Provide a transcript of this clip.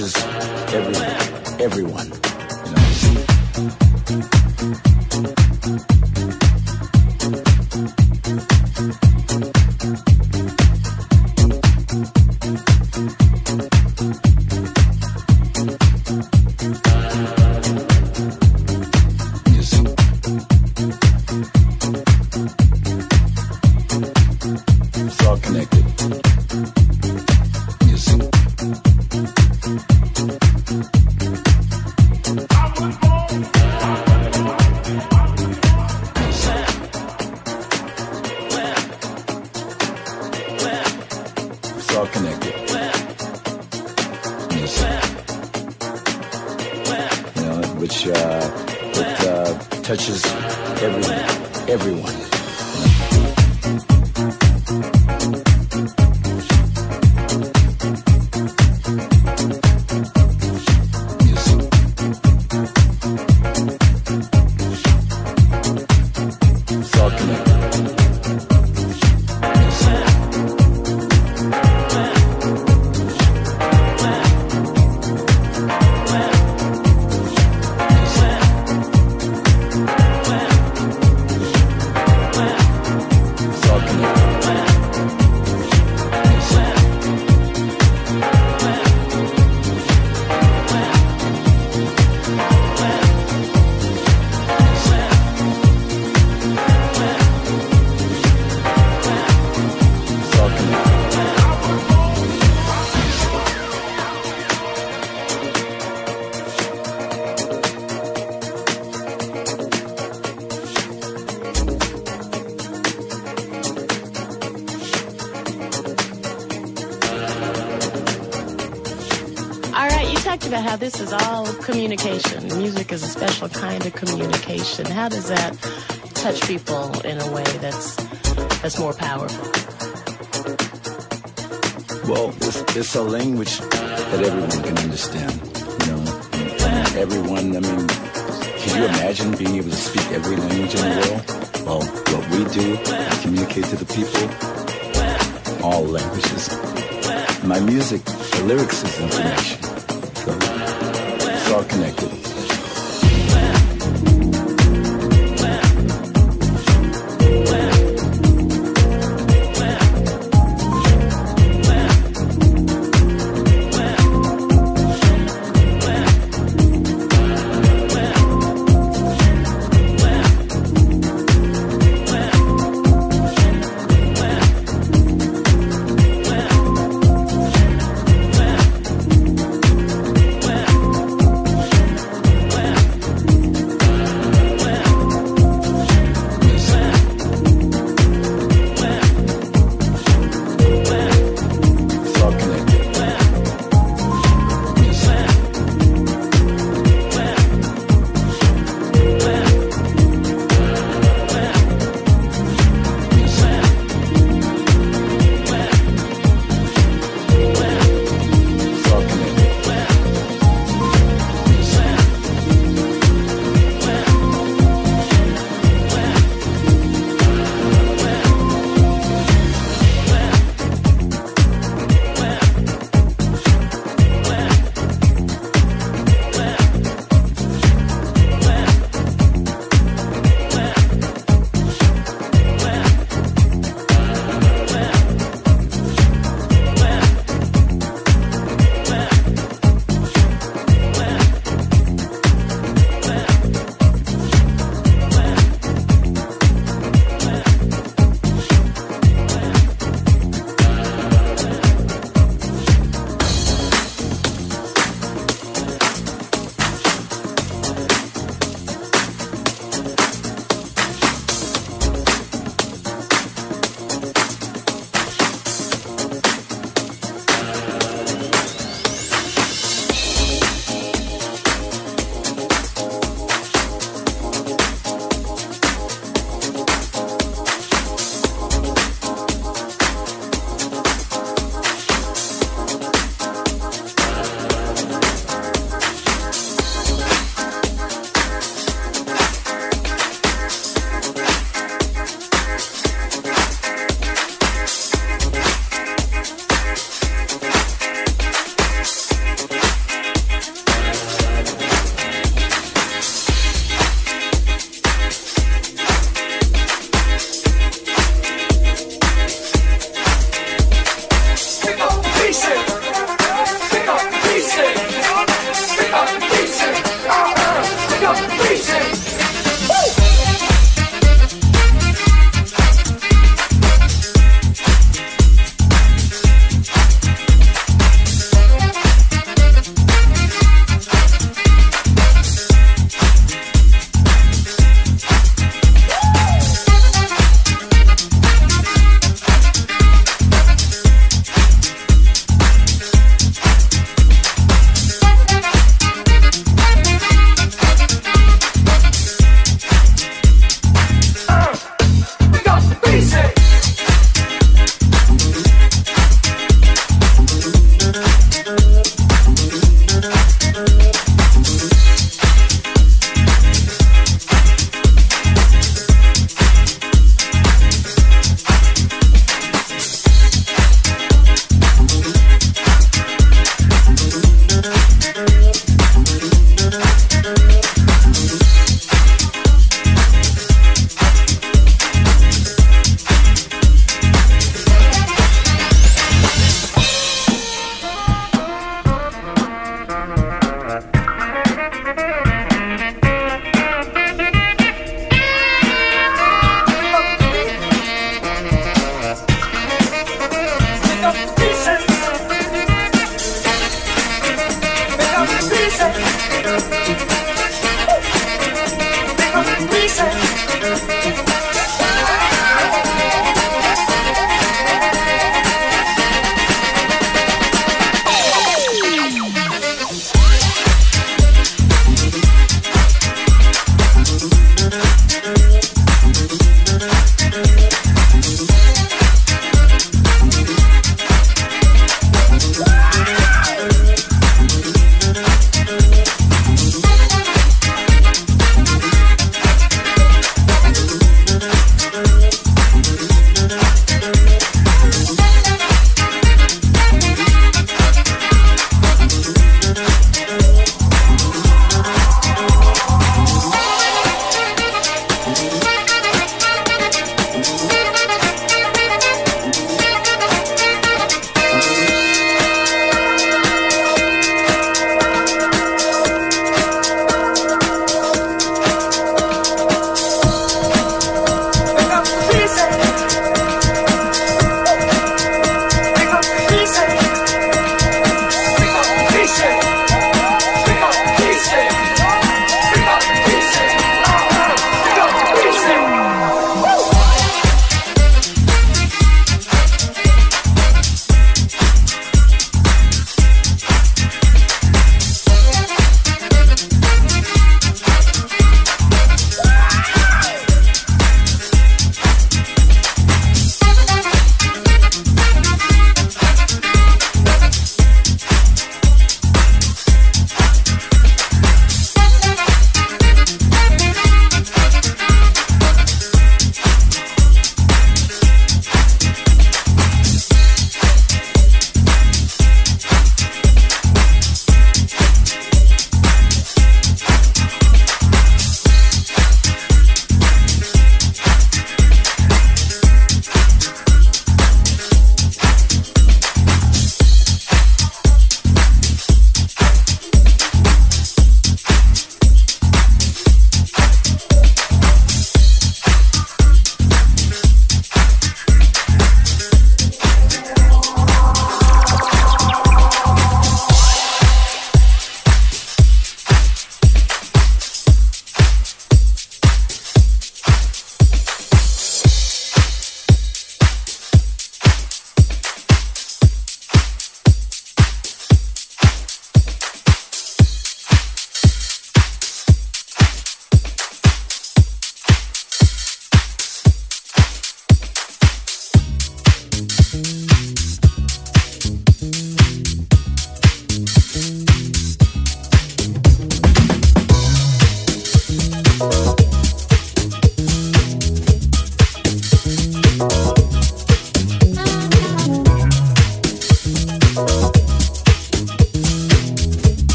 touches every everyone. Communication. Music is a special kind of communication. How does that touch people in a way that's that's more powerful? Well, it's, it's a language that everyone can understand. You know, everyone. I mean, can you imagine being able to speak every language in the world? Well, what we do, we communicate to the people, all languages. My music, the lyrics is information. So all connected.